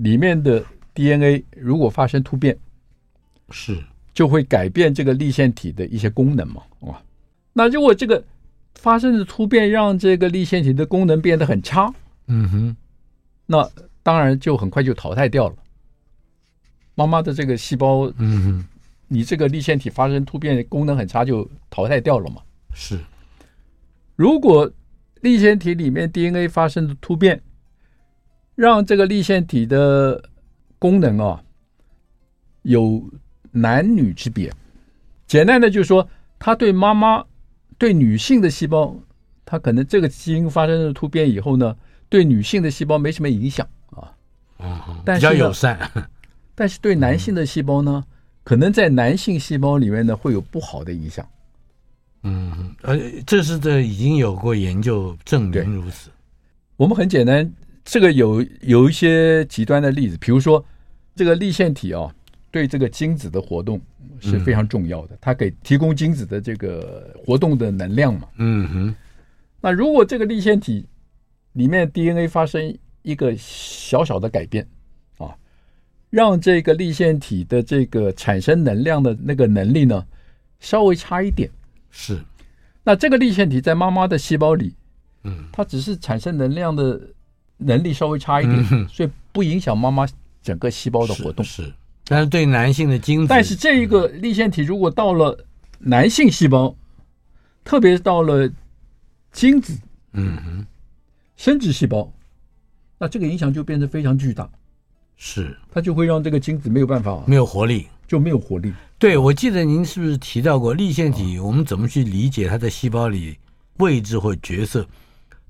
[SPEAKER 2] 里面的 DNA 如果发生突变，
[SPEAKER 1] 是。
[SPEAKER 2] 就会改变这个立线体的一些功能嘛，哇！那如果这个发生的突变让这个立线体的功能变得很差，
[SPEAKER 1] 嗯哼，
[SPEAKER 2] 那当然就很快就淘汰掉了。妈妈的这个细胞，
[SPEAKER 1] 嗯哼，
[SPEAKER 2] 你这个立线体发生突变，功能很差，就淘汰掉了嘛。
[SPEAKER 1] 是。
[SPEAKER 2] 如果粒线体里面 DNA 发生的突变，让这个立腺体的功能啊有。男女之别，简单的就是说，他对妈妈对女性的细胞，他可能这个基因发生了突变以后呢，对女性的细胞没什么影响啊，
[SPEAKER 1] 啊，
[SPEAKER 2] 比
[SPEAKER 1] 较友善。
[SPEAKER 2] 但是对男性的细胞呢，可能在男性细胞里面呢会有不好的影响。
[SPEAKER 1] 嗯，呃，这是这已经有过研究证明如此。
[SPEAKER 2] 我们很简单，这个有有一些极端的例子，比如说这个立腺体啊。对这个精子的活动是非常重要的，它给提供精子的这个活动的能量嘛。
[SPEAKER 1] 嗯哼。
[SPEAKER 2] 那如果这个立腺体里面 DNA 发生一个小小的改变啊，让这个立腺体的这个产生能量的那个能力呢稍微差一点，
[SPEAKER 1] 是。
[SPEAKER 2] 那这个粒线体在妈妈的细胞里，
[SPEAKER 1] 嗯，
[SPEAKER 2] 它只是产生能量的能力稍微差一点，所以不影响妈妈整个细胞的活动。
[SPEAKER 1] 是。是。但是对男性的精子，
[SPEAKER 2] 但是这一个粒线体如果到了男性细胞，特别是到了精子，
[SPEAKER 1] 嗯哼，
[SPEAKER 2] 生殖细胞，那这个影响就变得非常巨大，
[SPEAKER 1] 是。
[SPEAKER 2] 它就会让这个精子没有办法，
[SPEAKER 1] 没有活力，
[SPEAKER 2] 就没有活力。
[SPEAKER 1] 对，我记得您是不是提到过粒线体？我们怎么去理解它在细胞里位置或角色？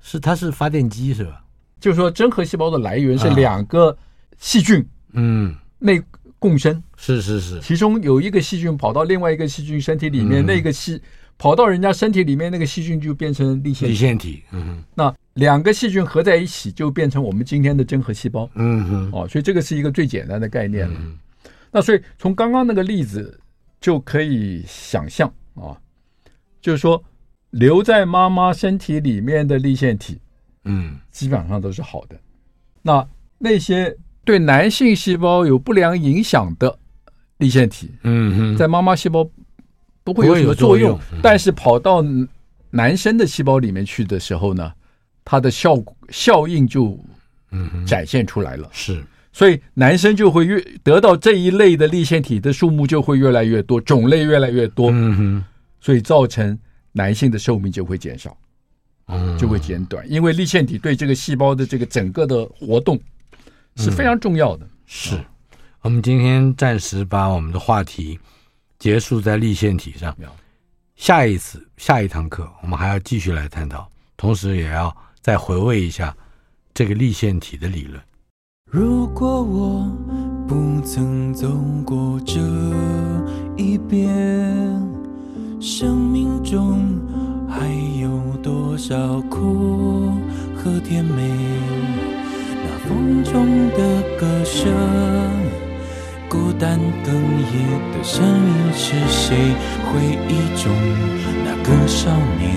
[SPEAKER 1] 是它是发电机是吧？
[SPEAKER 2] 就是说，真核细胞的来源是两个细菌，
[SPEAKER 1] 嗯，
[SPEAKER 2] 内。共生
[SPEAKER 1] 是是是，
[SPEAKER 2] 其中有一个细菌跑到另外一个细菌身体里面，嗯、那个细跑到人家身体里面，那个细菌就变成粒线体。
[SPEAKER 1] 粒线体，嗯，
[SPEAKER 2] 那两个细菌合在一起，就变成我们今天的真核细胞。
[SPEAKER 1] 嗯哼，
[SPEAKER 2] 哦，所以这个是一个最简单的概念了。嗯、那所以从刚刚那个例子就可以想象啊，就是说留在妈妈身体里面的立腺体，
[SPEAKER 1] 嗯，
[SPEAKER 2] 基本上都是好的。那那些。对男性细胞有不良影响的立腺体，
[SPEAKER 1] 嗯哼，
[SPEAKER 2] 在妈妈细胞不会有什么作用，但是跑到男生的细胞里面去的时候呢，它的效果效应就嗯展现出来了。
[SPEAKER 1] 是，
[SPEAKER 2] 所以男生就会越得到这一类的立腺体的数目就会越来越多，种类越来越多。
[SPEAKER 1] 嗯哼，
[SPEAKER 2] 所以造成男性的寿命就会减少，就会减短，因为立腺体对这个细胞的这个整个的活动。是非常重要的。
[SPEAKER 1] 嗯、是，我们今天暂时把我们的话题结束在立腺体上。下一次下一堂课，我们还要继续来探讨，同时也要再回味一下这个立腺体的理论。
[SPEAKER 3] 如果我不曾走过这一边，生命中还有多少苦和甜美？那风中的歌声，孤单哽咽的声音是谁？回忆中那个少年，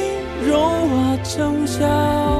[SPEAKER 3] 融化成笑。